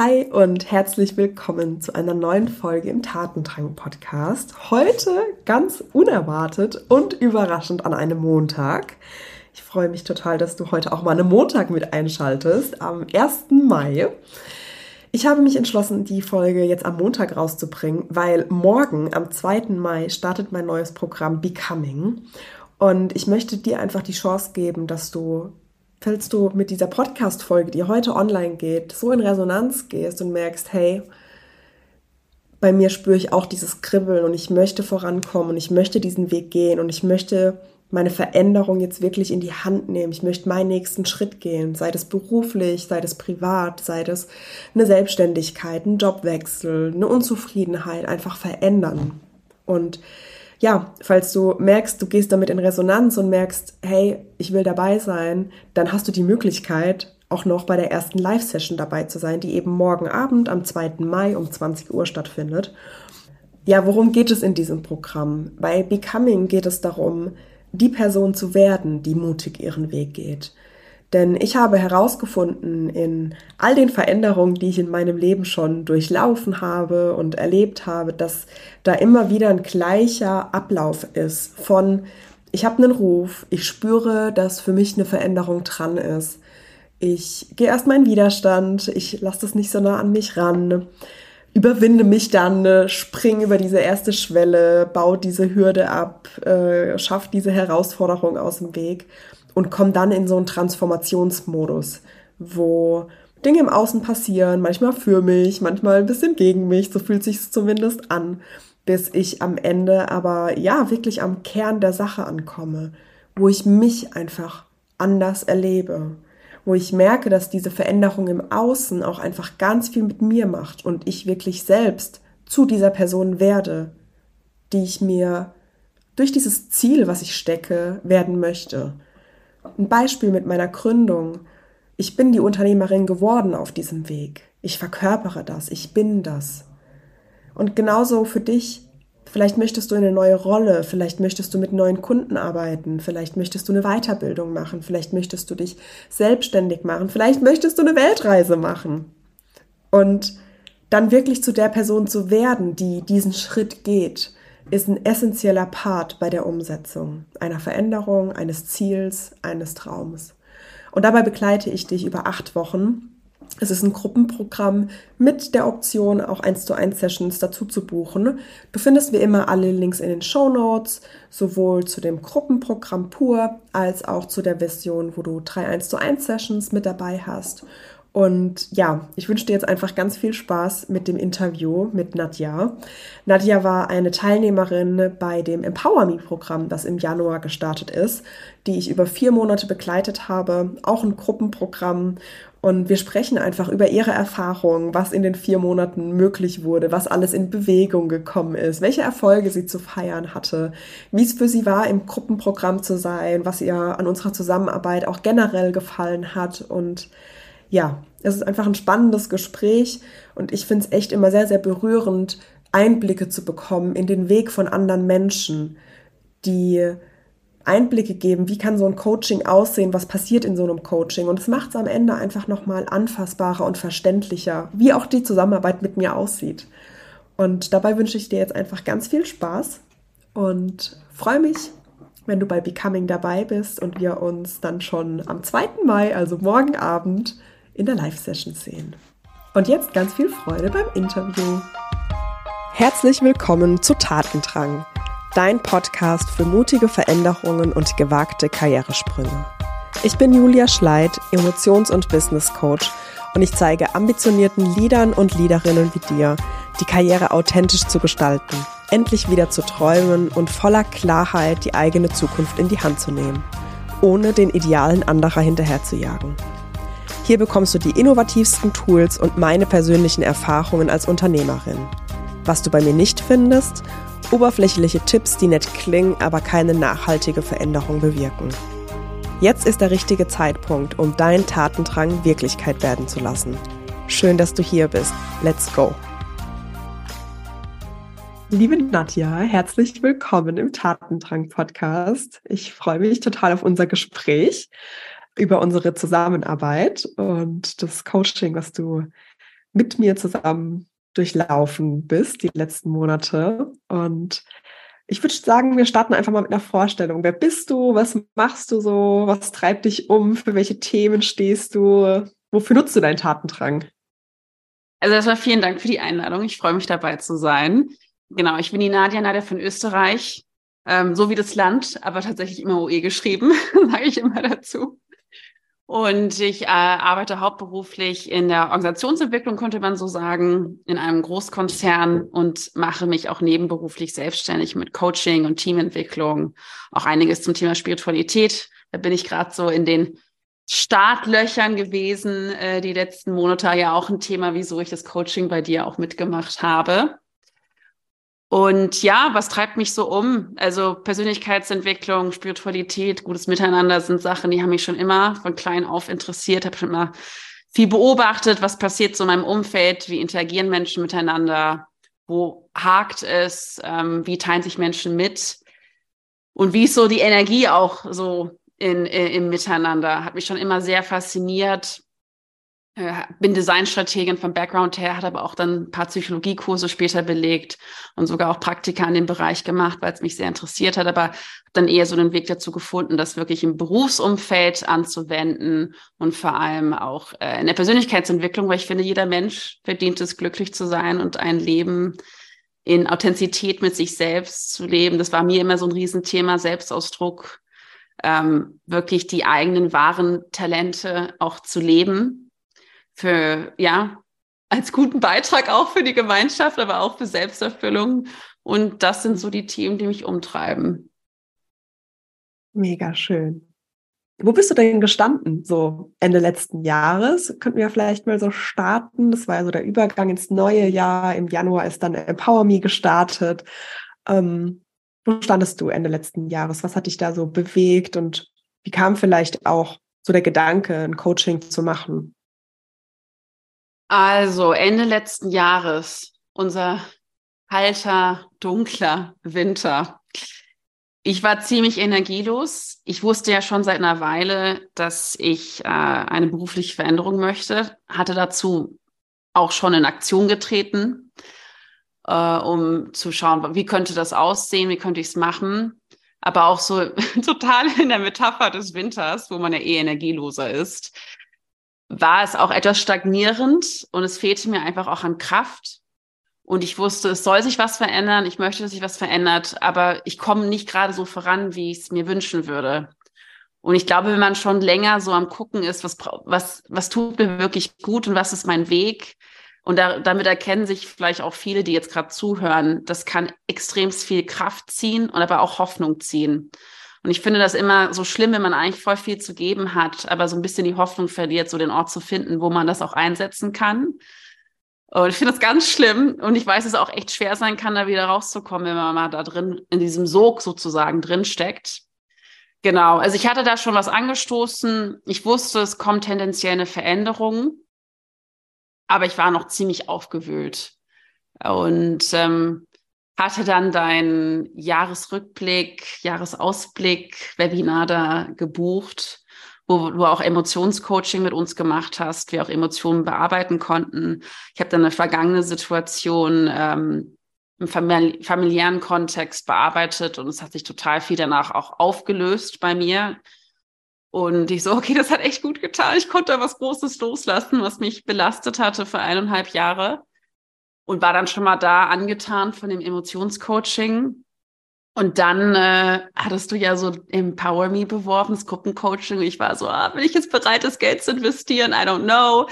Hi und herzlich willkommen zu einer neuen Folge im Tatendrang Podcast. Heute ganz unerwartet und überraschend an einem Montag. Ich freue mich total, dass du heute auch mal einen Montag mit einschaltest, am 1. Mai. Ich habe mich entschlossen, die Folge jetzt am Montag rauszubringen, weil morgen, am 2. Mai, startet mein neues Programm Becoming. Und ich möchte dir einfach die Chance geben, dass du falls du mit dieser Podcast-Folge, die heute online geht, so in Resonanz gehst und merkst, hey, bei mir spüre ich auch dieses Kribbeln und ich möchte vorankommen und ich möchte diesen Weg gehen und ich möchte meine Veränderung jetzt wirklich in die Hand nehmen. Ich möchte meinen nächsten Schritt gehen, sei das beruflich, sei das privat, sei das eine Selbstständigkeit, ein Jobwechsel, eine Unzufriedenheit, einfach verändern. Und ja, falls du merkst, du gehst damit in Resonanz und merkst, hey, ich will dabei sein, dann hast du die Möglichkeit, auch noch bei der ersten Live-Session dabei zu sein, die eben morgen Abend am 2. Mai um 20 Uhr stattfindet. Ja, worum geht es in diesem Programm? Bei Becoming geht es darum, die Person zu werden, die mutig ihren Weg geht. Denn ich habe herausgefunden in all den Veränderungen, die ich in meinem Leben schon durchlaufen habe und erlebt habe, dass da immer wieder ein gleicher Ablauf ist von, ich habe einen Ruf, ich spüre, dass für mich eine Veränderung dran ist. Ich gehe erst meinen Widerstand, ich lasse das nicht so nah an mich ran, überwinde mich dann, springe über diese erste Schwelle, baue diese Hürde ab, äh, schaffe diese Herausforderung aus dem Weg und komme dann in so einen Transformationsmodus, wo Dinge im Außen passieren, manchmal für mich, manchmal ein bisschen gegen mich, so fühlt sich zumindest an, bis ich am Ende aber ja wirklich am Kern der Sache ankomme, wo ich mich einfach anders erlebe, wo ich merke, dass diese Veränderung im Außen auch einfach ganz viel mit mir macht und ich wirklich selbst zu dieser Person werde, die ich mir durch dieses Ziel, was ich stecke, werden möchte. Ein Beispiel mit meiner Gründung. Ich bin die Unternehmerin geworden auf diesem Weg. Ich verkörpere das, ich bin das. Und genauso für dich, vielleicht möchtest du eine neue Rolle, vielleicht möchtest du mit neuen Kunden arbeiten, vielleicht möchtest du eine Weiterbildung machen, vielleicht möchtest du dich selbstständig machen, vielleicht möchtest du eine Weltreise machen. Und dann wirklich zu der Person zu werden, die diesen Schritt geht ist ein essentieller Part bei der Umsetzung einer Veränderung, eines Ziels, eines Traumes. Und dabei begleite ich dich über acht Wochen. Es ist ein Gruppenprogramm mit der Option, auch 1 zu 1 Sessions dazu zu buchen. Du findest wie immer alle Links in den Show Notes, sowohl zu dem Gruppenprogramm pur als auch zu der Version, wo du drei 1 zu 1 Sessions mit dabei hast. Und ja, ich wünsche dir jetzt einfach ganz viel Spaß mit dem Interview mit Nadja. Nadja war eine Teilnehmerin bei dem Empower Me Programm, das im Januar gestartet ist, die ich über vier Monate begleitet habe, auch ein Gruppenprogramm. Und wir sprechen einfach über ihre Erfahrungen, was in den vier Monaten möglich wurde, was alles in Bewegung gekommen ist, welche Erfolge sie zu feiern hatte, wie es für sie war, im Gruppenprogramm zu sein, was ihr an unserer Zusammenarbeit auch generell gefallen hat und ja, es ist einfach ein spannendes Gespräch und ich finde es echt immer sehr, sehr berührend, Einblicke zu bekommen in den Weg von anderen Menschen, die Einblicke geben, wie kann so ein Coaching aussehen, was passiert in so einem Coaching. Und es macht es am Ende einfach nochmal anfassbarer und verständlicher, wie auch die Zusammenarbeit mit mir aussieht. Und dabei wünsche ich dir jetzt einfach ganz viel Spaß und freue mich, wenn du bei Becoming dabei bist und wir uns dann schon am 2. Mai, also morgen Abend, in der Live-Session sehen. Und jetzt ganz viel Freude beim Interview. Herzlich willkommen zu Tatendrang, dein Podcast für mutige Veränderungen und gewagte Karrieresprünge. Ich bin Julia Schleid, Emotions- und Business Coach und ich zeige ambitionierten Leadern und Leaderinnen wie dir, die Karriere authentisch zu gestalten, endlich wieder zu träumen und voller Klarheit die eigene Zukunft in die Hand zu nehmen, ohne den Idealen anderer hinterherzujagen. Hier bekommst du die innovativsten Tools und meine persönlichen Erfahrungen als Unternehmerin. Was du bei mir nicht findest, oberflächliche Tipps, die nett klingen, aber keine nachhaltige Veränderung bewirken. Jetzt ist der richtige Zeitpunkt, um deinen Tatendrang Wirklichkeit werden zu lassen. Schön, dass du hier bist. Let's go! Liebe Nadja, herzlich willkommen im Tatendrang Podcast. Ich freue mich total auf unser Gespräch über unsere Zusammenarbeit und das Coaching, was du mit mir zusammen durchlaufen bist, die letzten Monate. Und ich würde sagen, wir starten einfach mal mit einer Vorstellung. Wer bist du? Was machst du so? Was treibt dich um? Für welche Themen stehst du? Wofür nutzt du deinen Tatendrang? Also erstmal vielen Dank für die Einladung. Ich freue mich dabei zu sein. Genau, ich bin die Nadia, Nadia von Österreich, ähm, so wie das Land, aber tatsächlich immer OE geschrieben, sage ich immer dazu. Und ich äh, arbeite hauptberuflich in der Organisationsentwicklung, könnte man so sagen, in einem Großkonzern und mache mich auch nebenberuflich selbstständig mit Coaching und Teamentwicklung, auch einiges zum Thema Spiritualität. Da bin ich gerade so in den Startlöchern gewesen, äh, die letzten Monate ja auch ein Thema, wieso ich das Coaching bei dir auch mitgemacht habe. Und ja, was treibt mich so um? Also Persönlichkeitsentwicklung, Spiritualität, gutes Miteinander sind Sachen, die haben mich schon immer von klein auf interessiert, habe schon immer viel beobachtet, was passiert so in meinem Umfeld, wie interagieren Menschen miteinander, wo hakt es, ähm, wie teilen sich Menschen mit und wie ist so die Energie auch so in, in, im Miteinander. Hat mich schon immer sehr fasziniert. Äh, bin Designstrategin vom Background her, hat aber auch dann ein paar Psychologiekurse später belegt und sogar auch Praktika in dem Bereich gemacht, weil es mich sehr interessiert hat, aber dann eher so den Weg dazu gefunden, das wirklich im Berufsumfeld anzuwenden und vor allem auch äh, in der Persönlichkeitsentwicklung, weil ich finde, jeder Mensch verdient es, glücklich zu sein und ein Leben in Authentizität mit sich selbst zu leben. Das war mir immer so ein Riesenthema, Selbstausdruck, ähm, wirklich die eigenen wahren Talente auch zu leben. Für, ja, als guten Beitrag auch für die Gemeinschaft, aber auch für Selbsterfüllung. Und das sind so die Themen, die mich umtreiben. Mega schön. Wo bist du denn gestanden, so Ende letzten Jahres? Könnten wir vielleicht mal so starten. Das war ja so der Übergang ins neue Jahr. Im Januar ist dann Empower Me gestartet. Ähm, wo standest du Ende letzten Jahres? Was hat dich da so bewegt und wie kam vielleicht auch so der Gedanke, ein Coaching zu machen? Also Ende letzten Jahres, unser kalter, dunkler Winter. Ich war ziemlich energielos. Ich wusste ja schon seit einer Weile, dass ich äh, eine berufliche Veränderung möchte, hatte dazu auch schon in Aktion getreten äh, um zu schauen, wie könnte das aussehen, wie könnte ich es machen. Aber auch so total in der Metapher des Winters, wo man ja eh energieloser ist, war es auch etwas stagnierend und es fehlte mir einfach auch an Kraft. Und ich wusste, es soll sich was verändern, ich möchte, dass sich was verändert, aber ich komme nicht gerade so voran, wie ich es mir wünschen würde. Und ich glaube, wenn man schon länger so am Gucken ist, was, was, was tut mir wirklich gut und was ist mein Weg, und da, damit erkennen sich vielleicht auch viele, die jetzt gerade zuhören, das kann extrem viel Kraft ziehen und aber auch Hoffnung ziehen. Und ich finde das immer so schlimm, wenn man eigentlich voll viel zu geben hat, aber so ein bisschen die Hoffnung verliert, so den Ort zu finden, wo man das auch einsetzen kann. Und ich finde das ganz schlimm. Und ich weiß, dass es auch echt schwer sein kann, da wieder rauszukommen, wenn man mal da drin, in diesem Sog sozusagen drin steckt. Genau. Also ich hatte da schon was angestoßen. Ich wusste, es kommt tendenziell eine Veränderung aber ich war noch ziemlich aufgewühlt und ähm, hatte dann dein Jahresrückblick, Jahresausblick, Webinar da gebucht, wo du auch Emotionscoaching mit uns gemacht hast, wir auch Emotionen bearbeiten konnten. Ich habe dann eine vergangene Situation ähm, im familiären Kontext bearbeitet und es hat sich total viel danach auch aufgelöst bei mir. Und ich so, okay, das hat echt gut getan. Ich konnte da was Großes loslassen, was mich belastet hatte für eineinhalb Jahre. Und war dann schon mal da angetan von dem Emotionscoaching. Und dann äh, hattest du ja so Empower Me beworben, das Gruppencoaching. Und ich war so, ah, bin ich jetzt bereit, das Geld zu investieren? I don't know.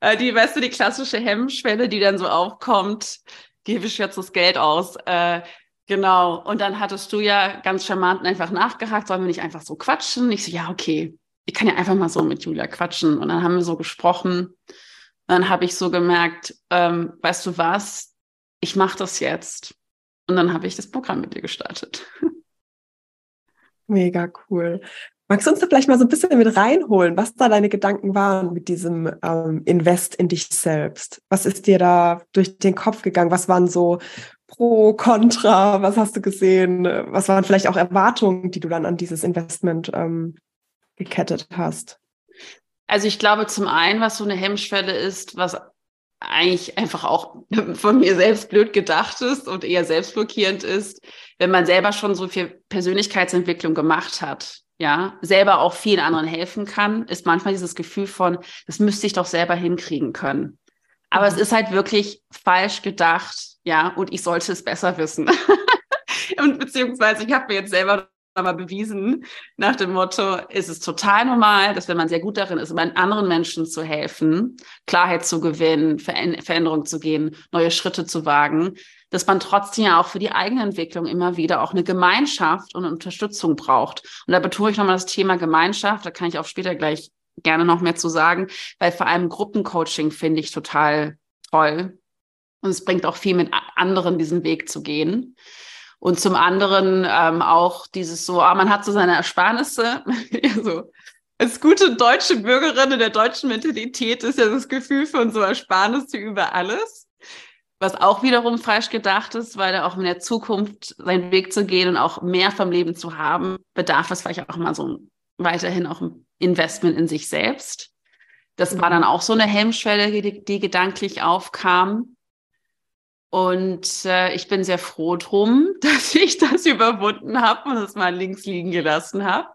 Äh, die, weißt du, die klassische Hemmschwelle, die dann so aufkommt, gebe ich jetzt das Geld aus. Äh, Genau. Und dann hattest du ja ganz charmant einfach nachgehakt, sollen wir nicht einfach so quatschen? Ich so, ja, okay. Ich kann ja einfach mal so mit Julia quatschen. Und dann haben wir so gesprochen. Dann habe ich so gemerkt, ähm, weißt du was? Ich mache das jetzt. Und dann habe ich das Programm mit dir gestartet. Mega cool. Magst du uns da vielleicht mal so ein bisschen mit reinholen, was da deine Gedanken waren mit diesem ähm, Invest in dich selbst? Was ist dir da durch den Kopf gegangen? Was waren so Pro, Contra? Was hast du gesehen? Was waren vielleicht auch Erwartungen, die du dann an dieses Investment ähm, gekettet hast? Also ich glaube zum einen, was so eine Hemmschwelle ist, was eigentlich einfach auch von mir selbst blöd gedacht ist und eher selbstblockierend ist, wenn man selber schon so viel Persönlichkeitsentwicklung gemacht hat, ja, selber auch vielen anderen helfen kann, ist manchmal dieses Gefühl von, das müsste ich doch selber hinkriegen können. Aber mhm. es ist halt wirklich falsch gedacht, ja, und ich sollte es besser wissen. und beziehungsweise ich habe mir jetzt selber aber bewiesen nach dem Motto, ist es total normal, dass wenn man sehr gut darin ist, anderen Menschen zu helfen, Klarheit zu gewinnen, Veränderung zu gehen, neue Schritte zu wagen, dass man trotzdem ja auch für die eigene Entwicklung immer wieder auch eine Gemeinschaft und Unterstützung braucht. Und da betone ich nochmal das Thema Gemeinschaft, da kann ich auch später gleich gerne noch mehr zu sagen, weil vor allem Gruppencoaching finde ich total toll. Und es bringt auch viel mit anderen diesen Weg zu gehen. Und zum anderen ähm, auch dieses so, ah, man hat so seine Ersparnisse. so, als gute deutsche Bürgerin in der deutschen Mentalität ist ja das Gefühl von so Ersparnisse über alles. Was auch wiederum falsch gedacht ist, weil er auch in der Zukunft seinen Weg zu gehen und auch mehr vom Leben zu haben, bedarf es vielleicht auch mal so weiterhin auch ein Investment in sich selbst. Das war dann auch so eine Hemmschwelle, die, die gedanklich aufkam. Und äh, ich bin sehr froh drum, dass ich das überwunden habe und es mal links liegen gelassen habe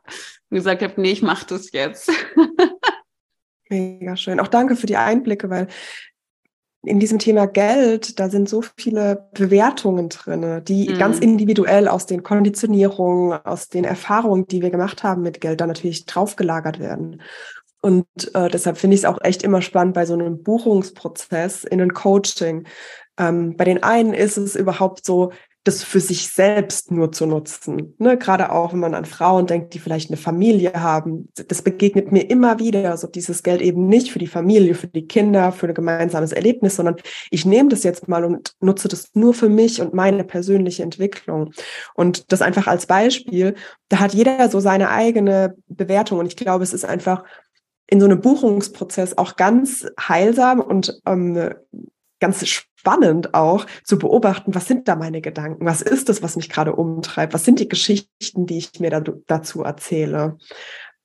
und gesagt habe, nee, ich mache das jetzt. Mega schön. Auch danke für die Einblicke, weil in diesem Thema Geld, da sind so viele Bewertungen drin, die mhm. ganz individuell aus den Konditionierungen, aus den Erfahrungen, die wir gemacht haben mit Geld, da natürlich draufgelagert werden. Und äh, deshalb finde ich es auch echt immer spannend bei so einem Buchungsprozess in einem Coaching, ähm, bei den einen ist es überhaupt so, das für sich selbst nur zu nutzen. Ne? Gerade auch, wenn man an Frauen denkt, die vielleicht eine Familie haben. Das begegnet mir immer wieder, so dieses Geld eben nicht für die Familie, für die Kinder, für ein gemeinsames Erlebnis, sondern ich nehme das jetzt mal und nutze das nur für mich und meine persönliche Entwicklung. Und das einfach als Beispiel, da hat jeder so seine eigene Bewertung. Und ich glaube, es ist einfach in so einem Buchungsprozess auch ganz heilsam und ähm, ganz spannend auch zu beobachten, was sind da meine Gedanken, was ist das, was mich gerade umtreibt, was sind die Geschichten, die ich mir da, dazu erzähle.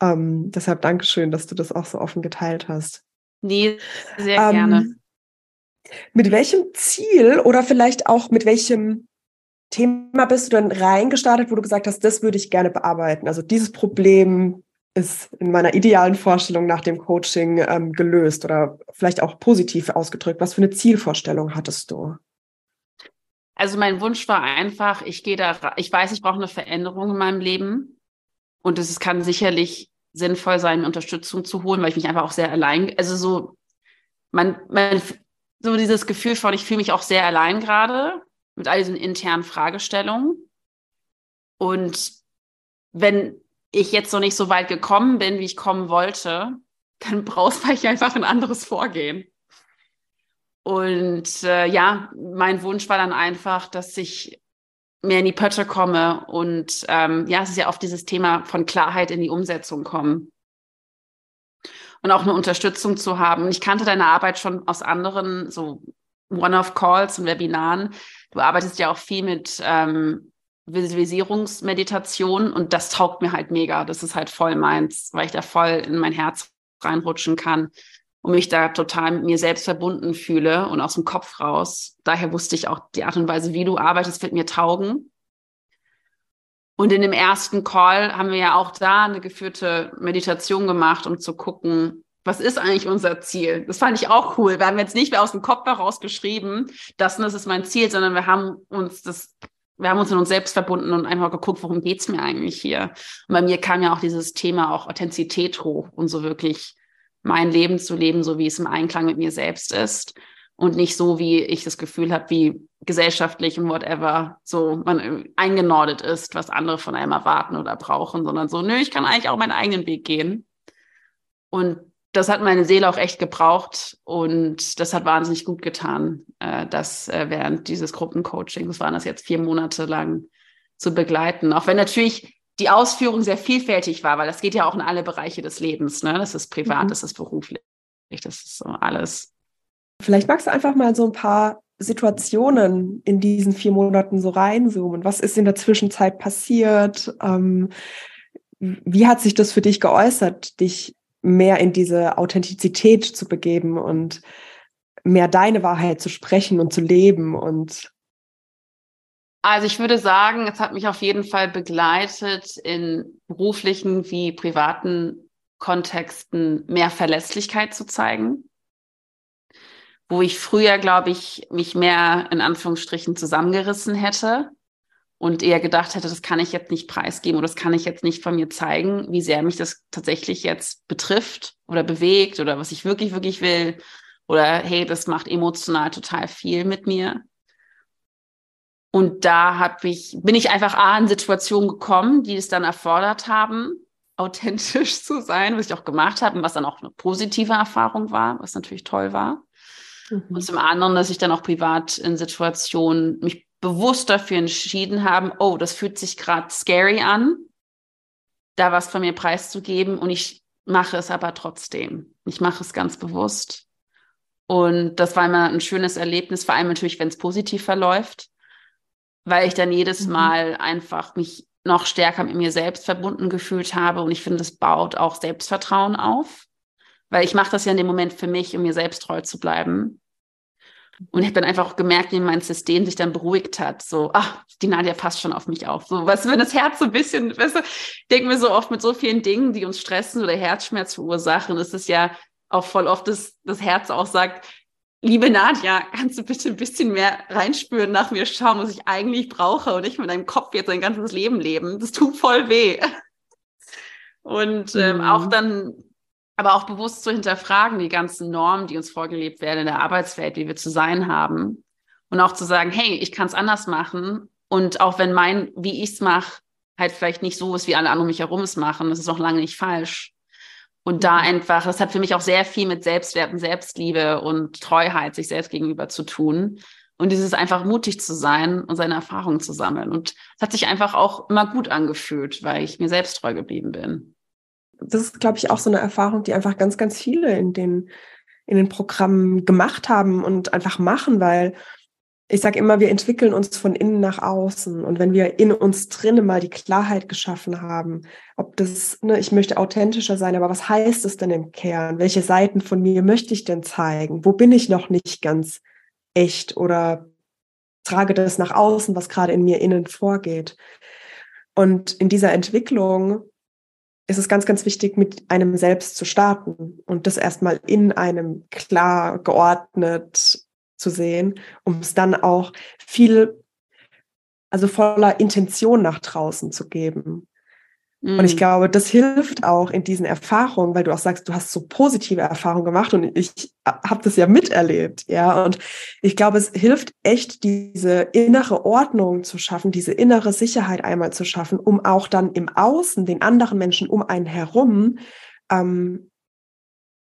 Ähm, deshalb Dankeschön, dass du das auch so offen geteilt hast. Nee, sehr ähm, gerne. Mit welchem Ziel oder vielleicht auch mit welchem Thema bist du dann reingestartet, wo du gesagt hast, das würde ich gerne bearbeiten? Also dieses Problem ist in meiner idealen Vorstellung nach dem Coaching ähm, gelöst oder vielleicht auch positiv ausgedrückt? Was für eine Zielvorstellung hattest du? Also mein Wunsch war einfach, ich gehe da, ich weiß, ich brauche eine Veränderung in meinem Leben und es kann sicherlich sinnvoll sein, Unterstützung zu holen, weil ich mich einfach auch sehr allein, also so, man, man, so dieses Gefühl von, ich fühle mich auch sehr allein gerade mit all diesen internen Fragestellungen. Und wenn ich jetzt noch nicht so weit gekommen bin, wie ich kommen wollte, dann brauchst du einfach ein anderes Vorgehen. Und äh, ja, mein Wunsch war dann einfach, dass ich mehr in die Pötte komme und ähm, ja, es ist ja auf dieses Thema von Klarheit in die Umsetzung kommen. Und auch eine Unterstützung zu haben. Ich kannte deine Arbeit schon aus anderen, so One-off-Calls und Webinaren. Du arbeitest ja auch viel mit ähm, Visualisierungsmeditation und das taugt mir halt mega. Das ist halt voll meins, weil ich da voll in mein Herz reinrutschen kann und mich da total mit mir selbst verbunden fühle und aus dem Kopf raus. Daher wusste ich auch, die Art und Weise, wie du arbeitest, wird mir taugen. Und in dem ersten Call haben wir ja auch da eine geführte Meditation gemacht, um zu gucken, was ist eigentlich unser Ziel? Das fand ich auch cool. Wir haben jetzt nicht mehr aus dem Kopf heraus geschrieben, das das ist mein Ziel, sondern wir haben uns das wir haben uns in uns selbst verbunden und einfach geguckt, worum geht's mir eigentlich hier? Und bei mir kam ja auch dieses Thema auch Authentizität hoch und so wirklich mein Leben zu leben, so wie es im Einklang mit mir selbst ist und nicht so, wie ich das Gefühl habe, wie gesellschaftlich und whatever so man eingenordet ist, was andere von einem erwarten oder brauchen, sondern so, nö, ich kann eigentlich auch meinen eigenen Weg gehen. Und das hat meine Seele auch echt gebraucht und das hat wahnsinnig gut getan, äh, das äh, während dieses Gruppencoachings, waren das jetzt vier Monate lang zu begleiten. Auch wenn natürlich die Ausführung sehr vielfältig war, weil das geht ja auch in alle Bereiche des Lebens. Ne? Das ist privat, mhm. das ist beruflich, das ist so alles. Vielleicht magst du einfach mal so ein paar Situationen in diesen vier Monaten so reinzoomen. Was ist in der Zwischenzeit passiert? Ähm, wie hat sich das für dich geäußert, dich mehr in diese Authentizität zu begeben und mehr deine Wahrheit zu sprechen und zu leben und also ich würde sagen, es hat mich auf jeden Fall begleitet in beruflichen wie privaten Kontexten mehr Verlässlichkeit zu zeigen, wo ich früher, glaube ich, mich mehr in Anführungsstrichen zusammengerissen hätte und eher gedacht hätte, das kann ich jetzt nicht preisgeben oder das kann ich jetzt nicht von mir zeigen, wie sehr mich das tatsächlich jetzt betrifft oder bewegt oder was ich wirklich, wirklich will oder hey, das macht emotional total viel mit mir. Und da habe ich, bin ich einfach A, in Situationen gekommen, die es dann erfordert haben, authentisch zu sein, was ich auch gemacht habe und was dann auch eine positive Erfahrung war, was natürlich toll war. Mhm. Und zum anderen, dass ich dann auch privat in Situationen mich bewusst dafür entschieden habe, oh, das fühlt sich gerade scary an, da was von mir preiszugeben und ich mache es aber trotzdem. Ich mache es ganz bewusst. Und das war immer ein schönes Erlebnis, vor allem natürlich, wenn es positiv verläuft weil ich dann jedes mhm. Mal einfach mich noch stärker mit mir selbst verbunden gefühlt habe. Und ich finde, es baut auch Selbstvertrauen auf, weil ich mache das ja in dem Moment für mich, um mir selbst treu zu bleiben. Und ich habe dann einfach auch gemerkt, wie mein System sich dann beruhigt hat. So, ach, die Nadja passt schon auf mich auf. So, was, wenn das Herz so ein bisschen, weißt du, denken wir so oft mit so vielen Dingen, die uns stressen oder Herzschmerz verursachen, ist es ja auch voll oft, dass das Herz auch sagt, liebe Nadja, kannst du bitte ein bisschen mehr reinspüren, nach mir schauen, was ich eigentlich brauche und nicht mit deinem Kopf jetzt ein ganzes Leben leben. Das tut voll weh. Und ähm, mhm. auch dann, aber auch bewusst zu hinterfragen, die ganzen Normen, die uns vorgelebt werden in der Arbeitswelt, wie wir zu sein haben. Und auch zu sagen, hey, ich kann es anders machen. Und auch wenn mein, wie ich es mache, halt vielleicht nicht so ist, wie alle anderen um mich herum es machen, das ist auch lange nicht falsch. Und da mhm. einfach, das hat für mich auch sehr viel mit Selbstwert und Selbstliebe und Treuheit sich selbst gegenüber zu tun. Und dieses einfach mutig zu sein und seine Erfahrungen zu sammeln. Und es hat sich einfach auch immer gut angefühlt, weil ich mir selbst treu geblieben bin. Das ist, glaube ich, auch so eine Erfahrung, die einfach ganz, ganz viele in den, in den Programmen gemacht haben und einfach machen, weil ich sage immer, wir entwickeln uns von innen nach außen. Und wenn wir in uns drinnen mal die Klarheit geschaffen haben, ob das, ne, ich möchte authentischer sein, aber was heißt es denn im Kern? Welche Seiten von mir möchte ich denn zeigen? Wo bin ich noch nicht ganz echt oder trage das nach außen, was gerade in mir innen vorgeht? Und in dieser Entwicklung ist es ganz, ganz wichtig, mit einem selbst zu starten und das erstmal in einem klar geordnet zu sehen, um es dann auch viel, also voller Intention nach draußen zu geben. Und ich mm. glaube, das hilft auch in diesen Erfahrungen, weil du auch sagst, du hast so positive Erfahrungen gemacht und ich habe das ja miterlebt, ja. Und ich glaube, es hilft echt, diese innere Ordnung zu schaffen, diese innere Sicherheit einmal zu schaffen, um auch dann im Außen den anderen Menschen um einen herum ähm,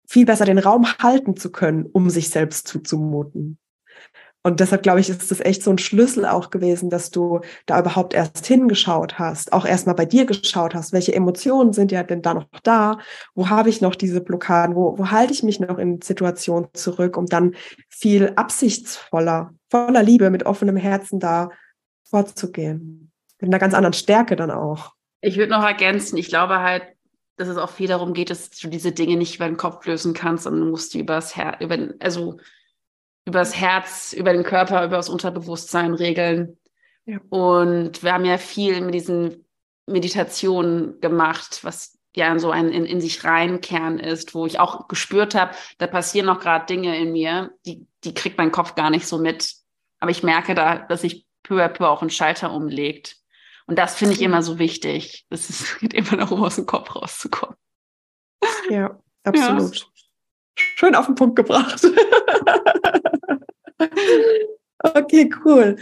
viel besser den Raum halten zu können, um sich selbst zuzumuten. Und deshalb glaube ich, ist das echt so ein Schlüssel auch gewesen, dass du da überhaupt erst hingeschaut hast, auch erstmal bei dir geschaut hast, welche Emotionen sind ja denn da noch da, wo habe ich noch diese Blockaden, wo, wo halte ich mich noch in Situationen zurück, um dann viel absichtsvoller, voller Liebe, mit offenem Herzen da vorzugehen. Mit einer ganz anderen Stärke dann auch. Ich würde noch ergänzen, ich glaube halt, dass es auch viel darum geht, dass du diese Dinge nicht über den Kopf lösen kannst, sondern musst die übers Herz, über, also über das Herz, über den Körper, über das Unterbewusstsein regeln. Ja. Und wir haben ja viel mit diesen Meditationen gemacht, was ja so ein in, in sich rein Kern ist, wo ich auch gespürt habe, da passieren noch gerade Dinge in mir, die, die kriegt mein Kopf gar nicht so mit. Aber ich merke da, dass sich peu à peu auch ein Schalter umlegt. Und das finde ich immer so wichtig. Es geht immer darum, aus dem Kopf rauszukommen. Ja, absolut. Ja. Schön auf den Punkt gebracht. okay, cool.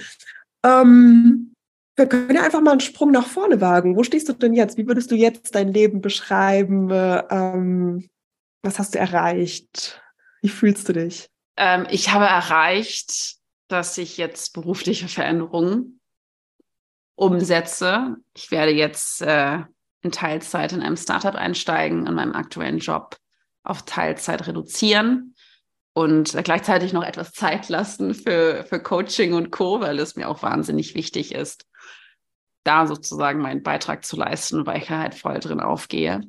Ähm, wir können ja einfach mal einen Sprung nach vorne wagen. Wo stehst du denn jetzt? Wie würdest du jetzt dein Leben beschreiben? Ähm, was hast du erreicht? Wie fühlst du dich? Ähm, ich habe erreicht, dass ich jetzt berufliche Veränderungen umsetze. Ich werde jetzt äh, in Teilzeit in einem Startup einsteigen, in meinem aktuellen Job auf Teilzeit reduzieren und gleichzeitig noch etwas Zeit lassen für, für Coaching und Co., weil es mir auch wahnsinnig wichtig ist, da sozusagen meinen Beitrag zu leisten, weil ich halt voll drin aufgehe.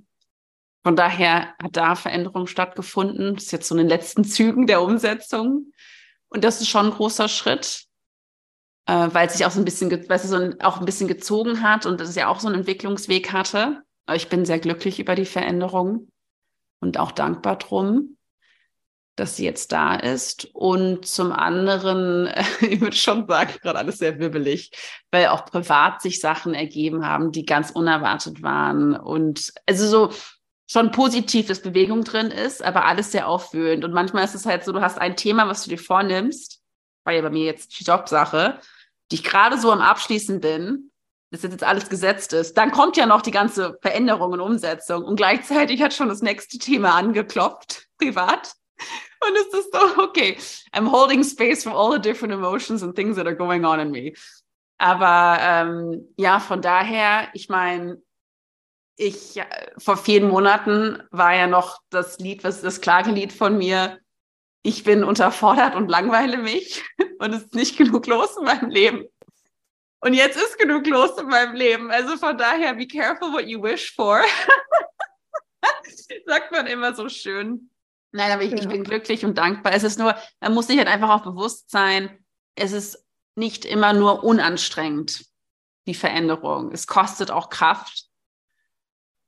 von daher hat da Veränderung stattgefunden. Das ist jetzt so in den letzten Zügen der Umsetzung. Und das ist schon ein großer Schritt, äh, weil es sich auch so ein bisschen, weil es so ein, auch ein bisschen gezogen hat und es ja auch so einen Entwicklungsweg hatte. Aber ich bin sehr glücklich über die Veränderung und auch dankbar drum dass sie jetzt da ist. Und zum anderen, ich würde schon sagen, gerade alles sehr wibbelig, weil auch privat sich Sachen ergeben haben, die ganz unerwartet waren. Und also so schon positiv, dass Bewegung drin ist, aber alles sehr aufwühlend. Und manchmal ist es halt so, du hast ein Thema, was du dir vornimmst, war ja bei mir jetzt die Jobsache, die ich gerade so am Abschließen bin, dass jetzt alles gesetzt ist. Dann kommt ja noch die ganze Veränderung und Umsetzung. Und gleichzeitig hat schon das nächste Thema angeklopft, privat. Und es ist so, okay, I'm holding space for all the different emotions and things that are going on in me. Aber ähm, ja, von daher, ich meine, ich vor vielen Monaten war ja noch das Lied, was das Klagelied von mir. Ich bin unterfordert und langweile mich und es ist nicht genug los in meinem Leben. Und jetzt ist genug los in meinem Leben. Also von daher, be careful what you wish for. Sagt man immer so schön. Nein, aber ich, ich, bin glücklich und dankbar. Es ist nur, man muss sich halt einfach auch bewusst sein, es ist nicht immer nur unanstrengend, die Veränderung. Es kostet auch Kraft.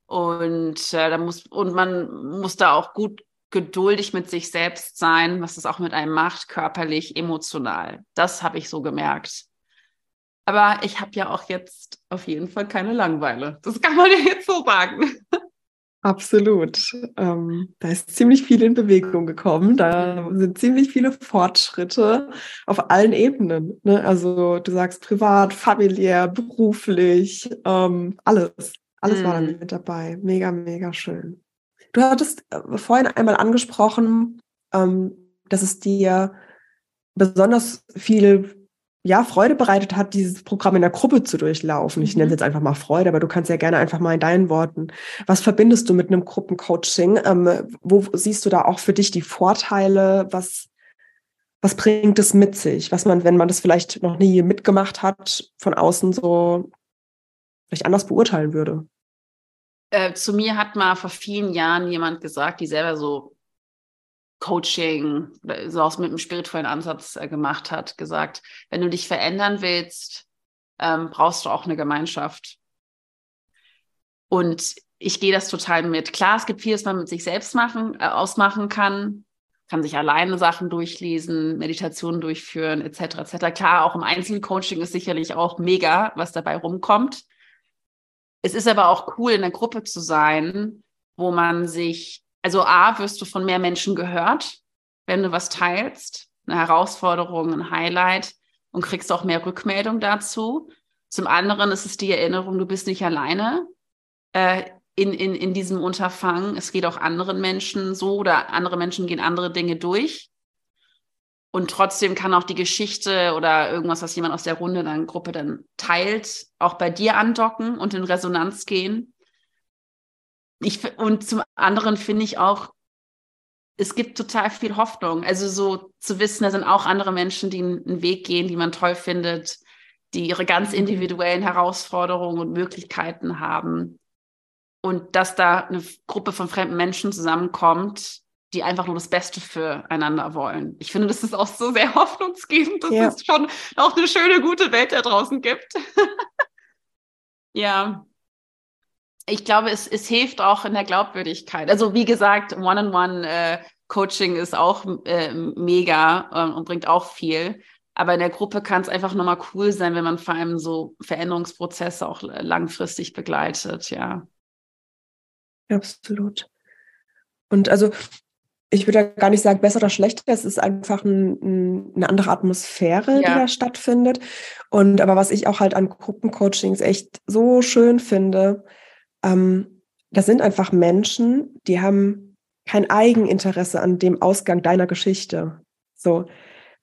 Und, äh, da muss, und man muss da auch gut geduldig mit sich selbst sein, was es auch mit einem macht, körperlich, emotional. Das habe ich so gemerkt. Aber ich habe ja auch jetzt auf jeden Fall keine Langweile. Das kann man ja jetzt so sagen. Absolut. Ähm, da ist ziemlich viel in Bewegung gekommen. Da sind ziemlich viele Fortschritte auf allen Ebenen. Ne? Also du sagst privat, familiär, beruflich, ähm, alles. Alles mm. war da mhm. mit dabei. Mega, mega schön. Du hattest äh, vorhin einmal angesprochen, ähm, dass es dir besonders viel ja, Freude bereitet hat, dieses Programm in der Gruppe zu durchlaufen. Ich nenne es mhm. jetzt einfach mal Freude, aber du kannst ja gerne einfach mal in deinen Worten. Was verbindest du mit einem Gruppencoaching? Ähm, wo siehst du da auch für dich die Vorteile? Was, was bringt es mit sich? Was man, wenn man das vielleicht noch nie mitgemacht hat, von außen so vielleicht anders beurteilen würde? Äh, zu mir hat mal vor vielen Jahren jemand gesagt, die selber so Coaching, so aus mit einem spirituellen Ansatz äh, gemacht hat, gesagt, wenn du dich verändern willst, ähm, brauchst du auch eine Gemeinschaft. Und ich gehe das total mit. Klar, es gibt vieles, was man mit sich selbst machen, äh, ausmachen kann, kann sich alleine Sachen durchlesen, Meditationen durchführen, etc. etc. Klar, auch im Einzelcoaching ist sicherlich auch mega, was dabei rumkommt. Es ist aber auch cool, in der Gruppe zu sein, wo man sich also A, wirst du von mehr Menschen gehört, wenn du was teilst, eine Herausforderung, ein Highlight und kriegst auch mehr Rückmeldung dazu. Zum anderen ist es die Erinnerung, du bist nicht alleine äh, in, in, in diesem Unterfangen. Es geht auch anderen Menschen so oder andere Menschen gehen andere Dinge durch. Und trotzdem kann auch die Geschichte oder irgendwas, was jemand aus der Runde, dann Gruppe dann teilt, auch bei dir andocken und in Resonanz gehen ich, und zum anderen finde ich auch, es gibt total viel Hoffnung. Also so zu wissen, da sind auch andere Menschen, die einen Weg gehen, die man toll findet, die ihre ganz mhm. individuellen Herausforderungen und Möglichkeiten haben. Und dass da eine Gruppe von fremden Menschen zusammenkommt, die einfach nur das Beste füreinander wollen. Ich finde, das ist auch so sehr hoffnungsgebend, dass ja. es schon auch eine schöne, gute Welt da draußen gibt. ja ich glaube, es, es hilft auch in der Glaubwürdigkeit. Also wie gesagt, One-on-One-Coaching äh, ist auch äh, mega äh, und bringt auch viel. Aber in der Gruppe kann es einfach nochmal cool sein, wenn man vor allem so Veränderungsprozesse auch langfristig begleitet, ja. Absolut. Und also ich würde gar nicht sagen, besser oder schlechter. Es ist einfach ein, ein, eine andere Atmosphäre, ja. die da stattfindet. Und aber was ich auch halt an Gruppencoachings echt so schön finde, ähm, das sind einfach Menschen, die haben kein Eigeninteresse an dem Ausgang deiner Geschichte. So,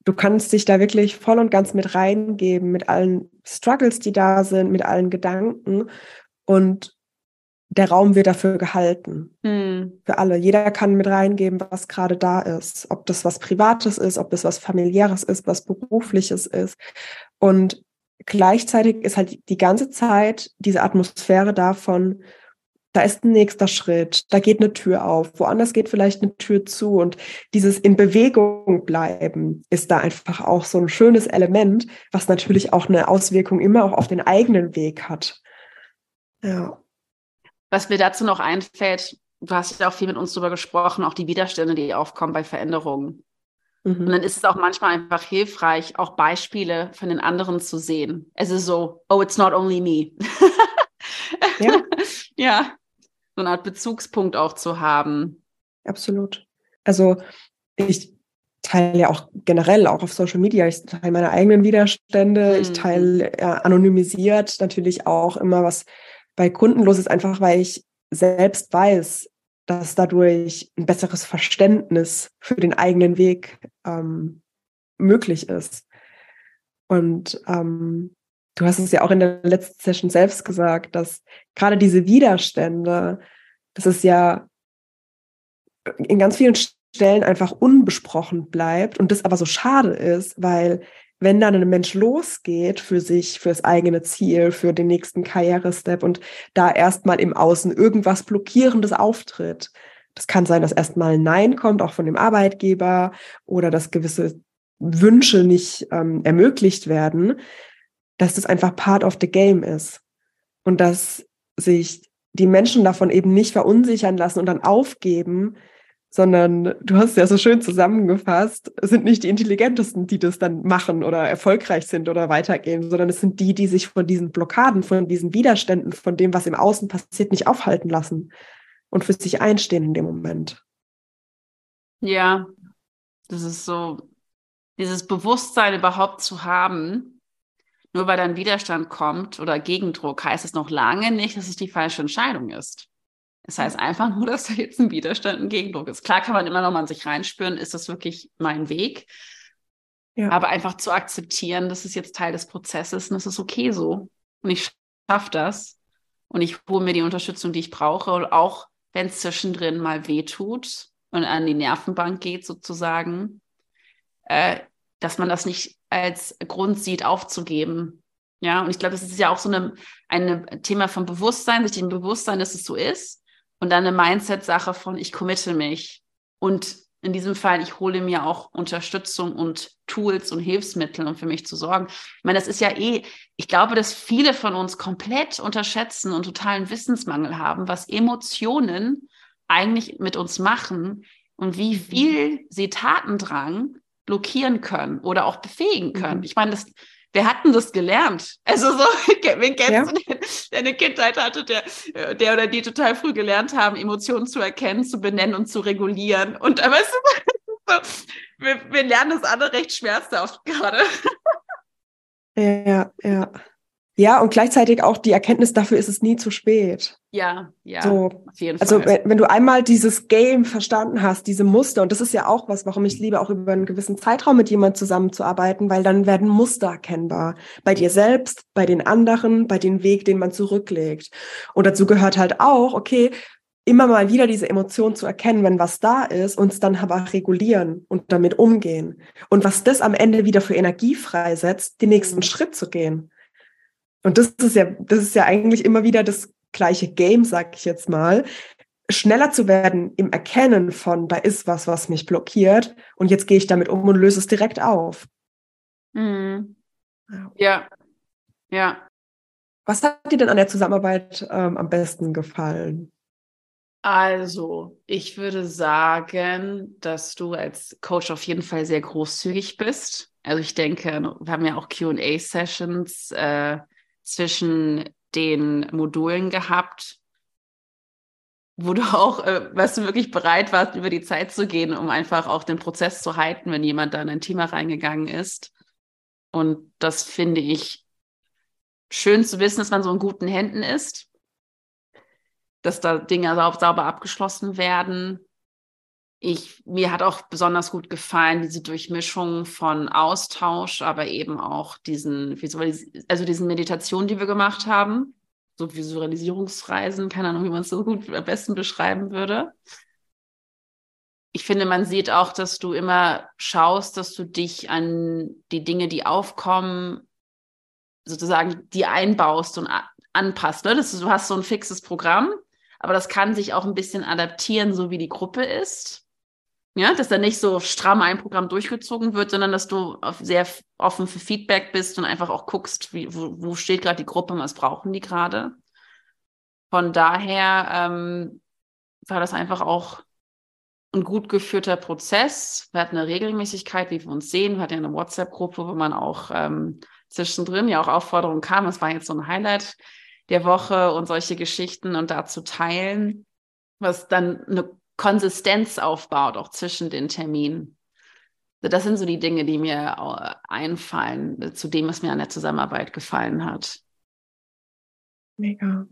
du kannst dich da wirklich voll und ganz mit reingeben, mit allen Struggles, die da sind, mit allen Gedanken. Und der Raum wird dafür gehalten. Mhm. Für alle. Jeder kann mit reingeben, was gerade da ist. Ob das was Privates ist, ob das was Familiäres ist, was Berufliches ist. Und gleichzeitig ist halt die ganze Zeit diese Atmosphäre davon, da ist ein nächster Schritt, da geht eine Tür auf, woanders geht vielleicht eine Tür zu und dieses in Bewegung bleiben ist da einfach auch so ein schönes Element, was natürlich auch eine Auswirkung immer auch auf den eigenen Weg hat. Ja. Was mir dazu noch einfällt, du hast ja auch viel mit uns darüber gesprochen, auch die Widerstände, die aufkommen bei Veränderungen. Mhm. Und dann ist es auch manchmal einfach hilfreich, auch Beispiele von den anderen zu sehen. Es ist so, oh, it's not only me. ja. ja, so eine Art Bezugspunkt auch zu haben. Absolut. Also ich teile ja auch generell auch auf Social Media, ich teile meine eigenen Widerstände, mhm. ich teile äh, anonymisiert natürlich auch immer, was bei Kunden los ist, einfach weil ich selbst weiß, dass dadurch ein besseres Verständnis für den eigenen Weg ähm, möglich ist. Und ähm, du hast es ja auch in der letzten Session selbst gesagt, dass gerade diese Widerstände, dass es ja in ganz vielen Stellen einfach unbesprochen bleibt und das aber so schade ist, weil wenn dann ein Mensch losgeht für sich, für das eigene Ziel, für den nächsten Karrierestep und da erstmal im Außen irgendwas Blockierendes auftritt, das kann sein, dass erstmal ein Nein kommt, auch von dem Arbeitgeber oder dass gewisse Wünsche nicht ähm, ermöglicht werden, dass das einfach part of the game ist. Und dass sich die Menschen davon eben nicht verunsichern lassen und dann aufgeben, sondern du hast es ja so schön zusammengefasst, sind nicht die Intelligentesten, die das dann machen oder erfolgreich sind oder weitergehen, sondern es sind die, die sich von diesen Blockaden, von diesen Widerständen, von dem, was im Außen passiert, nicht aufhalten lassen und für sich einstehen in dem Moment. Ja, das ist so, dieses Bewusstsein überhaupt zu haben, nur weil dann Widerstand kommt oder Gegendruck, heißt es noch lange nicht, dass es die falsche Entscheidung ist. Es heißt einfach nur, dass da jetzt ein Widerstand, ein Gegendruck ist. Klar kann man immer noch mal in sich reinspüren, ist das wirklich mein Weg? Ja. Aber einfach zu akzeptieren, das ist jetzt Teil des Prozesses und das ist okay so. Und ich schaffe das. Und ich hole mir die Unterstützung, die ich brauche. Und auch wenn es zwischendrin mal wehtut und an die Nervenbank geht sozusagen, äh, dass man das nicht als Grund sieht, aufzugeben. Ja, und ich glaube, das ist ja auch so ein eine Thema von Bewusstsein, sich dem Bewusstsein, dass es so ist und dann eine Mindset-Sache von, ich committe mich. Und in diesem Fall, ich hole mir auch Unterstützung und Tools und Hilfsmittel, um für mich zu sorgen. Ich meine, das ist ja eh, ich glaube, dass viele von uns komplett unterschätzen und totalen Wissensmangel haben, was Emotionen eigentlich mit uns machen und wie viel sie Tatendrang blockieren können oder auch befähigen können. Mhm. Ich meine, das, wir hatten das gelernt. Also so, wen kennst ja. du, der, der eine Kindheit hatte, der, der oder die total früh gelernt haben, Emotionen zu erkennen, zu benennen und zu regulieren. Und aber weißt du, so, wir, wir lernen das alle recht schmerzhaft gerade. Ja, ja. Ja, und gleichzeitig auch die Erkenntnis dafür ist es nie zu spät. Ja, ja. So, auf jeden also Fall. Also wenn, wenn, du einmal dieses Game verstanden hast, diese Muster, und das ist ja auch was, warum ich liebe, auch über einen gewissen Zeitraum mit jemand zusammenzuarbeiten, weil dann werden Muster erkennbar. Bei dir selbst, bei den anderen, bei dem Weg, den man zurücklegt. Und dazu gehört halt auch, okay, immer mal wieder diese Emotion zu erkennen, wenn was da ist, uns dann aber regulieren und damit umgehen. Und was das am Ende wieder für Energie freisetzt, den nächsten. Schritt zu gehen. Und das ist ja, das ist ja eigentlich immer wieder das gleiche Game, sag ich jetzt mal. Schneller zu werden im Erkennen von, da ist was, was mich blockiert und jetzt gehe ich damit um und löse es direkt auf. Mhm. Ja, ja. Was hat dir denn an der Zusammenarbeit ähm, am besten gefallen? Also, ich würde sagen, dass du als Coach auf jeden Fall sehr großzügig bist. Also ich denke, wir haben ja auch QA-Sessions. Äh, zwischen den Modulen gehabt, wo du auch, äh, was du wirklich bereit warst, über die Zeit zu gehen, um einfach auch den Prozess zu halten, wenn jemand da in ein Thema reingegangen ist. Und das finde ich schön zu wissen, dass man so in guten Händen ist, dass da Dinge sauber abgeschlossen werden ich, mir hat auch besonders gut gefallen, diese Durchmischung von Austausch, aber eben auch diesen, also diesen Meditationen, die wir gemacht haben, so Visualisierungsreisen, keine Ahnung, wie man es so gut am besten beschreiben würde. Ich finde, man sieht auch, dass du immer schaust, dass du dich an die Dinge, die aufkommen, sozusagen die einbaust und anpasst. Ne? Das, du hast so ein fixes Programm aber das kann sich auch ein bisschen adaptieren, so wie die Gruppe ist. Ja, dass da nicht so stramm ein Programm durchgezogen wird, sondern dass du sehr offen für Feedback bist und einfach auch guckst, wie, wo, wo steht gerade die Gruppe, was brauchen die gerade. Von daher ähm, war das einfach auch ein gut geführter Prozess. Wir hatten eine Regelmäßigkeit, wie wir uns sehen. Wir hatten ja eine WhatsApp-Gruppe, wo man auch ähm, zwischendrin ja auch Aufforderungen kam. Es war jetzt so ein Highlight der Woche und solche Geschichten und dazu teilen, was dann eine Konsistenz aufbaut, auch zwischen den Terminen. Das sind so die Dinge, die mir einfallen, zu dem, was mir an der Zusammenarbeit gefallen hat. Mega.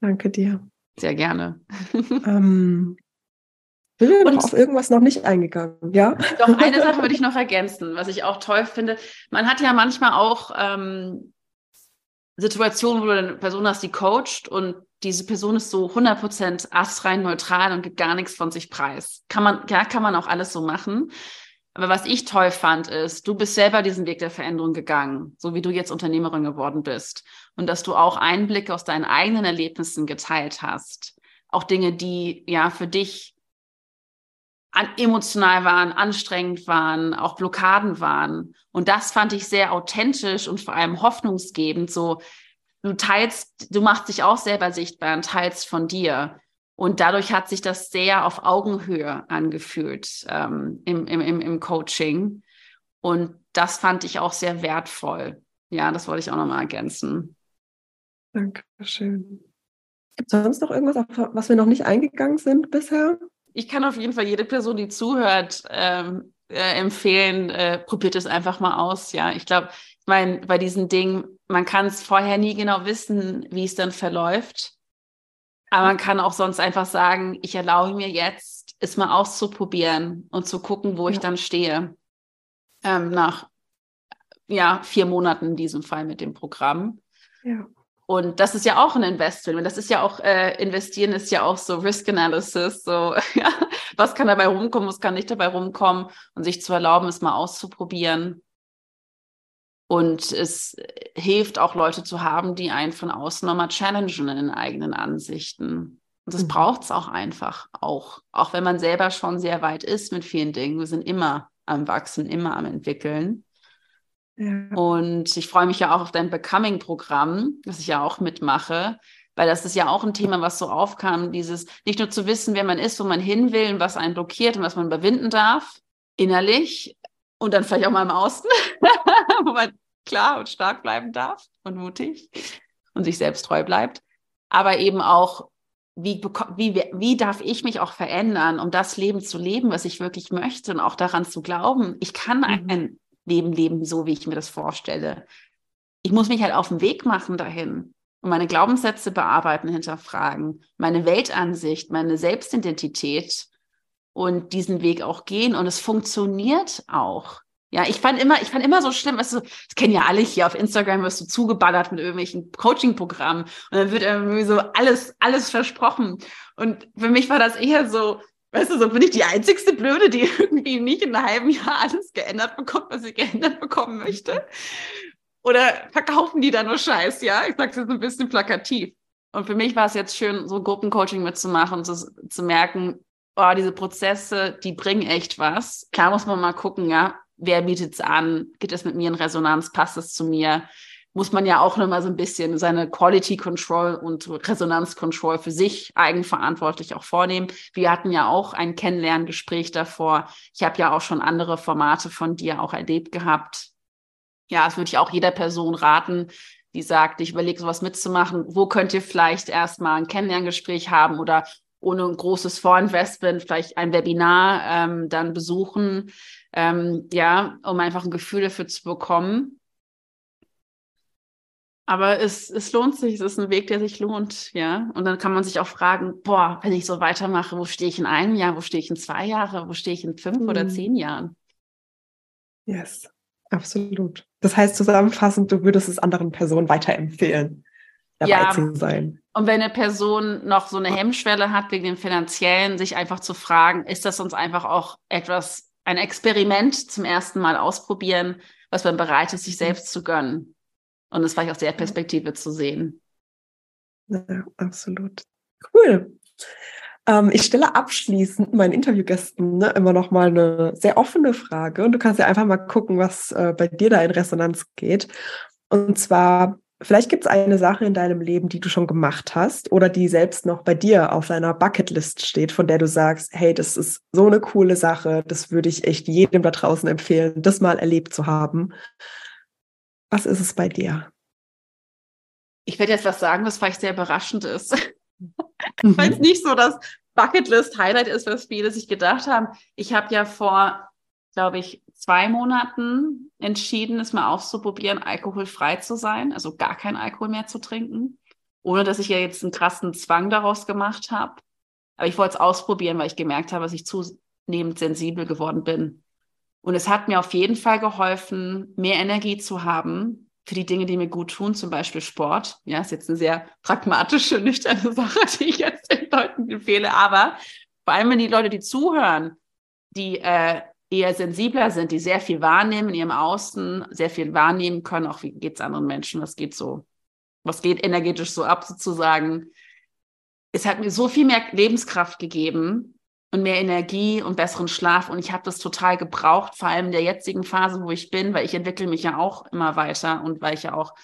Danke dir. Sehr gerne. ähm, bin wir noch auf irgendwas noch nicht eingegangen, ja? Doch, eine Sache würde ich noch ergänzen, was ich auch toll finde. Man hat ja manchmal auch ähm, Situationen, wo du eine Person hast, die coacht und diese Person ist so 100% astrein neutral und gibt gar nichts von sich preis. Kann man, ja, kann man auch alles so machen. Aber was ich toll fand, ist, du bist selber diesen Weg der Veränderung gegangen, so wie du jetzt Unternehmerin geworden bist. Und dass du auch Einblicke aus deinen eigenen Erlebnissen geteilt hast. Auch Dinge, die ja für dich an, emotional waren, anstrengend waren, auch Blockaden waren. Und das fand ich sehr authentisch und vor allem hoffnungsgebend. So, du teilst, du machst dich auch selber sichtbar und teilst von dir. Und dadurch hat sich das sehr auf Augenhöhe angefühlt ähm, im, im, im Coaching. Und das fand ich auch sehr wertvoll. Ja, das wollte ich auch nochmal ergänzen. Dankeschön. Gibt es sonst noch irgendwas, auf was wir noch nicht eingegangen sind bisher? ich kann auf jeden Fall jede Person, die zuhört, ähm, äh, empfehlen, äh, probiert es einfach mal aus. Ja, ich glaube, ich meine, bei diesen Dingen, man kann es vorher nie genau wissen, wie es dann verläuft. Aber man kann auch sonst einfach sagen, ich erlaube mir jetzt, es mal auszuprobieren und zu gucken, wo ja. ich dann stehe. Ähm, nach ja, vier Monaten in diesem Fall mit dem Programm. Ja. Und das ist ja auch ein Investment. Das ist ja auch, äh, investieren ist ja auch so Risk Analysis. So, was kann dabei rumkommen, was kann nicht dabei rumkommen und sich zu erlauben, es mal auszuprobieren. Und es hilft auch Leute zu haben, die einen von außen nochmal challengen in den eigenen Ansichten. Und das mhm. braucht es auch einfach auch. Auch wenn man selber schon sehr weit ist mit vielen Dingen. Wir sind immer am Wachsen, immer am Entwickeln. Und ich freue mich ja auch auf dein Becoming-Programm, das ich ja auch mitmache, weil das ist ja auch ein Thema, was so aufkam, dieses nicht nur zu wissen, wer man ist, wo man hin will und was einen blockiert und was man überwinden darf, innerlich und dann vielleicht auch mal im Außen, wo man klar und stark bleiben darf und mutig und sich selbst treu bleibt, aber eben auch, wie, wie, wie darf ich mich auch verändern, um das Leben zu leben, was ich wirklich möchte und auch daran zu glauben, ich kann mhm. ein Leben leben, so wie ich mir das vorstelle. Ich muss mich halt auf den Weg machen dahin und meine Glaubenssätze bearbeiten, hinterfragen, meine Weltansicht, meine Selbstidentität und diesen Weg auch gehen. Und es funktioniert auch. Ja, ich fand immer, ich fand immer so schlimm, weißt du, das kennen ja alle hier auf Instagram, wirst du zugeballert mit irgendwelchen Coaching-Programmen und dann wird irgendwie so alles, alles versprochen. Und für mich war das eher so, Weißt du, so bin ich die einzigste Blöde, die irgendwie nicht in einem halben Jahr alles geändert bekommt, was sie geändert bekommen möchte. Oder verkaufen die da nur Scheiß, ja? Ich sage es jetzt ein bisschen plakativ. Und für mich war es jetzt schön, so Gruppencoaching mitzumachen und zu, zu merken, oh, diese Prozesse, die bringen echt was. Klar muss man mal gucken, ja, wer bietet es an? Geht es mit mir in Resonanz? Passt es zu mir? muss man ja auch nochmal so ein bisschen seine Quality Control und Resonanz Control für sich eigenverantwortlich auch vornehmen. Wir hatten ja auch ein Kennenlerngespräch davor. Ich habe ja auch schon andere Formate von dir auch erlebt gehabt. Ja, das würde ich auch jeder Person raten, die sagt, ich überlege sowas mitzumachen. Wo könnt ihr vielleicht erstmal ein Kennenlerngespräch haben oder ohne ein großes Vorinvestment vielleicht ein Webinar ähm, dann besuchen, ähm, ja, um einfach ein Gefühl dafür zu bekommen aber es, es lohnt sich, es ist ein Weg, der sich lohnt, ja. Und dann kann man sich auch fragen, boah, wenn ich so weitermache, wo stehe ich in einem Jahr, wo stehe ich in zwei Jahren, wo stehe ich in fünf mhm. oder zehn Jahren? Yes, absolut. Das heißt zusammenfassend, du würdest es anderen Personen weiterempfehlen, dabei ja. zu sein. Und wenn eine Person noch so eine Hemmschwelle hat wegen dem Finanziellen, sich einfach zu fragen, ist das uns einfach auch etwas, ein Experiment zum ersten Mal ausprobieren, was man bereit ist, sich mhm. selbst zu gönnen? Und es war ich aus der Perspektive zu sehen. Ja, absolut. Cool. Ähm, ich stelle abschließend meinen Interviewgästen ne, immer noch mal eine sehr offene Frage und du kannst ja einfach mal gucken, was äh, bei dir da in Resonanz geht. Und zwar, vielleicht gibt es eine Sache in deinem Leben, die du schon gemacht hast oder die selbst noch bei dir auf deiner Bucketlist steht, von der du sagst, hey, das ist so eine coole Sache, das würde ich echt jedem da draußen empfehlen, das mal erlebt zu haben. Was ist es bei dir? Ich werde jetzt was sagen, was vielleicht sehr überraschend ist. Mhm. Weil es nicht so das Bucketlist-Highlight ist, was viele sich gedacht haben. Ich habe ja vor, glaube ich, zwei Monaten entschieden, es mal auszuprobieren, alkoholfrei zu sein, also gar kein Alkohol mehr zu trinken, ohne dass ich ja jetzt einen krassen Zwang daraus gemacht habe. Aber ich wollte es ausprobieren, weil ich gemerkt habe, dass ich zunehmend sensibel geworden bin. Und es hat mir auf jeden Fall geholfen, mehr Energie zu haben, für die Dinge, die mir gut tun, zum Beispiel Sport. Ja, ist jetzt eine sehr pragmatische, nüchterne Sache, die ich jetzt den Leuten empfehle. Aber vor allem, wenn die Leute, die zuhören, die äh, eher sensibler sind, die sehr viel wahrnehmen in ihrem Außen, sehr viel wahrnehmen können, auch wie geht es anderen Menschen, was geht so, was geht energetisch so ab sozusagen. Es hat mir so viel mehr Lebenskraft gegeben, und mehr Energie und besseren Schlaf. Und ich habe das total gebraucht, vor allem in der jetzigen Phase, wo ich bin, weil ich entwickle mich ja auch immer weiter und weil ich ja auch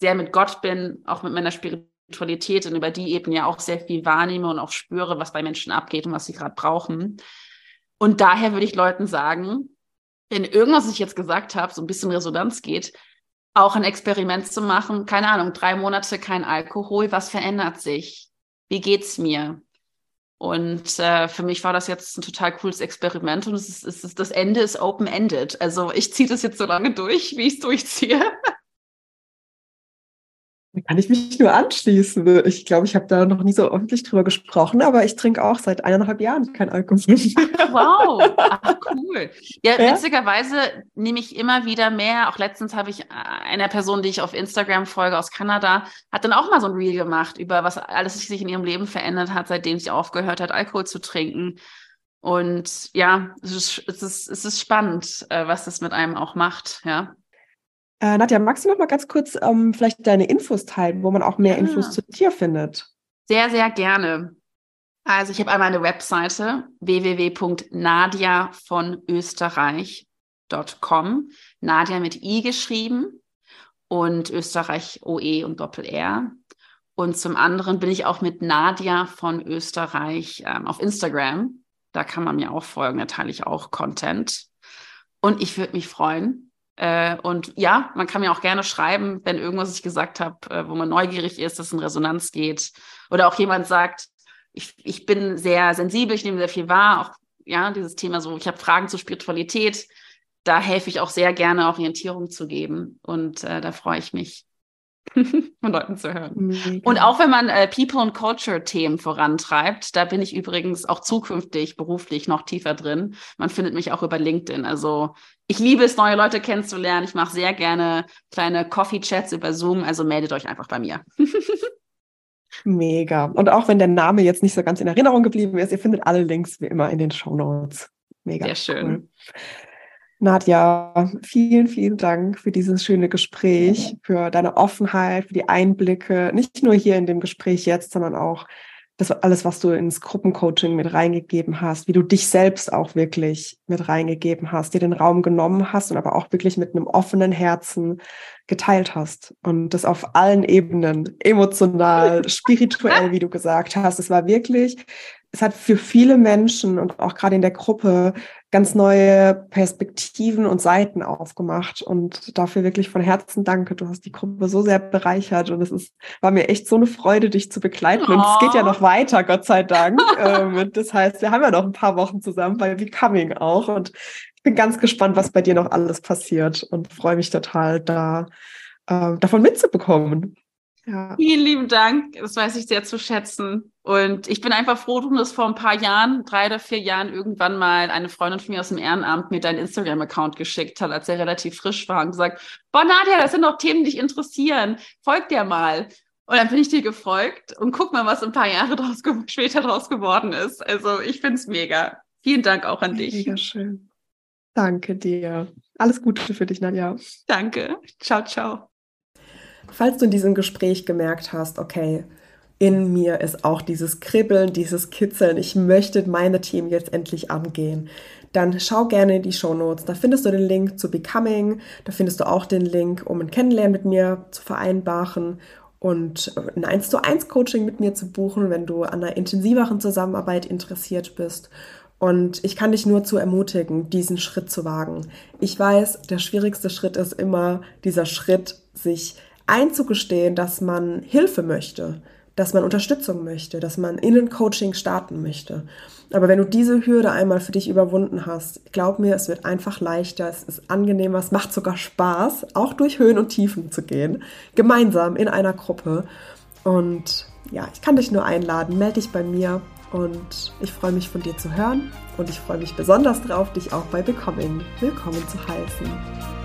sehr mit Gott bin, auch mit meiner Spiritualität und über die Ebene ja auch sehr viel wahrnehme und auch spüre, was bei Menschen abgeht und was sie gerade brauchen. Und daher würde ich Leuten sagen, wenn irgendwas, was ich jetzt gesagt habe, so ein bisschen Resonanz geht, auch ein Experiment zu machen, keine Ahnung, drei Monate kein Alkohol, was verändert sich? Wie geht's mir? Und äh, für mich war das jetzt ein total cooles Experiment und es ist, es ist, das Ende ist open-ended. Also ich ziehe das jetzt so lange durch, wie ich es durchziehe. Da kann ich mich nur anschließen. Ich glaube, ich habe da noch nie so öffentlich drüber gesprochen, aber ich trinke auch seit eineinhalb Jahren kein Alkohol. Wow, Ach, cool. Ja, ja, witzigerweise nehme ich immer wieder mehr. Auch letztens habe ich äh, einer Person, die ich auf Instagram folge aus Kanada, hat dann auch mal so ein Reel gemacht über was alles sich in ihrem Leben verändert hat, seitdem sie aufgehört hat, Alkohol zu trinken. Und ja, es ist, es ist, es ist spannend, äh, was das mit einem auch macht, ja. Äh, Nadja, magst du noch mal ganz kurz ähm, vielleicht deine Infos teilen, wo man auch mehr ja. Infos zu dir findet? Sehr, sehr gerne. Also ich habe einmal eine Webseite www.nadia von Österreich.com. Nadia mit I geschrieben und Österreich OE und Doppel R. Und zum anderen bin ich auch mit Nadia von Österreich ähm, auf Instagram. Da kann man mir auch folgen, da teile ich auch Content. Und ich würde mich freuen, äh, und ja, man kann mir auch gerne schreiben, wenn irgendwas ich gesagt habe, äh, wo man neugierig ist, dass es in Resonanz geht. Oder auch jemand sagt, ich, ich bin sehr sensibel, ich nehme sehr viel wahr. Auch ja, dieses Thema so, ich habe Fragen zur Spiritualität. Da helfe ich auch sehr gerne, Orientierung zu geben. Und äh, da freue ich mich, von Leuten zu hören. Mega. Und auch wenn man äh, People and Culture Themen vorantreibt, da bin ich übrigens auch zukünftig beruflich noch tiefer drin. Man findet mich auch über LinkedIn. Also ich liebe es, neue Leute kennenzulernen. Ich mache sehr gerne kleine Coffee Chats über Zoom. Also meldet euch einfach bei mir. Mega. Und auch wenn der Name jetzt nicht so ganz in Erinnerung geblieben ist, ihr findet alle Links wie immer in den Show Notes. Mega. Sehr schön. Cool. Nadja, vielen, vielen Dank für dieses schöne Gespräch, für deine Offenheit, für die Einblicke, nicht nur hier in dem Gespräch jetzt, sondern auch das alles, was du ins Gruppencoaching mit reingegeben hast, wie du dich selbst auch wirklich mit reingegeben hast, dir den Raum genommen hast und aber auch wirklich mit einem offenen Herzen geteilt hast und das auf allen Ebenen, emotional, spirituell, wie du gesagt hast. Es war wirklich es hat für viele Menschen und auch gerade in der Gruppe ganz neue Perspektiven und Seiten aufgemacht. Und dafür wirklich von Herzen danke. Du hast die Gruppe so sehr bereichert und es ist, war mir echt so eine Freude, dich zu begleiten. Oh. Und es geht ja noch weiter, Gott sei Dank. ähm, das heißt, wir haben ja noch ein paar Wochen zusammen bei Becoming auch. Und ich bin ganz gespannt, was bei dir noch alles passiert und freue mich total, da äh, davon mitzubekommen. Ja. Vielen lieben Dank. Das weiß ich sehr zu schätzen. Und ich bin einfach froh, dass vor ein paar Jahren, drei oder vier Jahren, irgendwann mal eine Freundin von mir aus dem Ehrenamt mir deinen Instagram-Account geschickt hat, als er relativ frisch war und gesagt, boah, Nadja, das sind doch Themen, die dich interessieren. Folg dir mal. Und dann bin ich dir gefolgt und guck mal, was ein paar Jahre draus später draus geworden ist. Also ich finde es mega. Vielen Dank auch an dich. Mega schön. Danke dir. Alles Gute für dich, Nadja. Danke. Ciao, ciao. Falls du in diesem Gespräch gemerkt hast, okay, in mir ist auch dieses Kribbeln, dieses Kitzeln. Ich möchte meine Team jetzt endlich angehen. Dann schau gerne in die Show Notes. Da findest du den Link zu Becoming. Da findest du auch den Link, um ein Kennenlernen mit mir zu vereinbaren und ein 1 zu 1 Coaching mit mir zu buchen, wenn du an einer intensiveren Zusammenarbeit interessiert bist. Und ich kann dich nur zu ermutigen, diesen Schritt zu wagen. Ich weiß, der schwierigste Schritt ist immer dieser Schritt, sich einzugestehen, dass man Hilfe möchte, dass man Unterstützung möchte, dass man Innencoaching starten möchte. Aber wenn du diese Hürde einmal für dich überwunden hast, glaub mir, es wird einfach leichter, es ist angenehmer, es macht sogar Spaß, auch durch Höhen und Tiefen zu gehen, gemeinsam in einer Gruppe. Und ja, ich kann dich nur einladen, melde dich bei mir und ich freue mich von dir zu hören und ich freue mich besonders drauf, dich auch bei Becoming willkommen zu heißen.